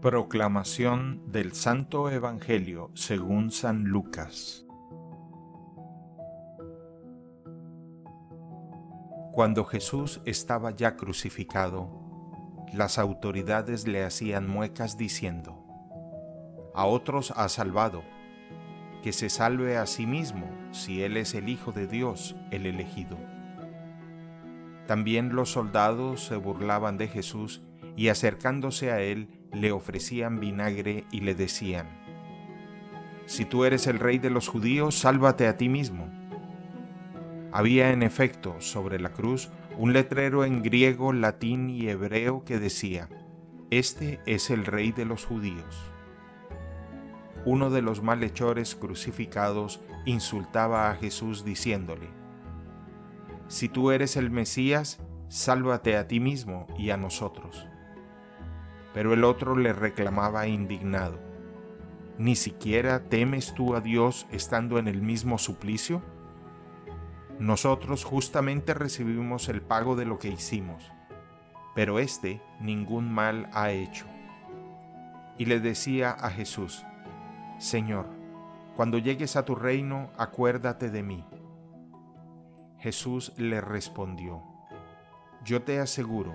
Proclamación del Santo Evangelio según San Lucas Cuando Jesús estaba ya crucificado, las autoridades le hacían muecas diciendo, A otros ha salvado, que se salve a sí mismo si Él es el Hijo de Dios, el elegido. También los soldados se burlaban de Jesús y acercándose a Él le ofrecían vinagre y le decían, Si tú eres el rey de los judíos, sálvate a ti mismo. Había en efecto sobre la cruz un letrero en griego, latín y hebreo que decía, Este es el rey de los judíos. Uno de los malhechores crucificados insultaba a Jesús diciéndole, Si tú eres el Mesías, sálvate a ti mismo y a nosotros. Pero el otro le reclamaba indignado, ¿Ni siquiera temes tú a Dios estando en el mismo suplicio? Nosotros justamente recibimos el pago de lo que hicimos, pero éste ningún mal ha hecho. Y le decía a Jesús, Señor, cuando llegues a tu reino, acuérdate de mí. Jesús le respondió, Yo te aseguro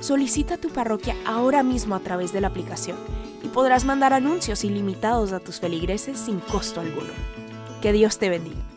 solicita tu parroquia ahora mismo a través de la aplicación y podrás mandar anuncios ilimitados a tus feligreses sin costo alguno. Que Dios te bendiga.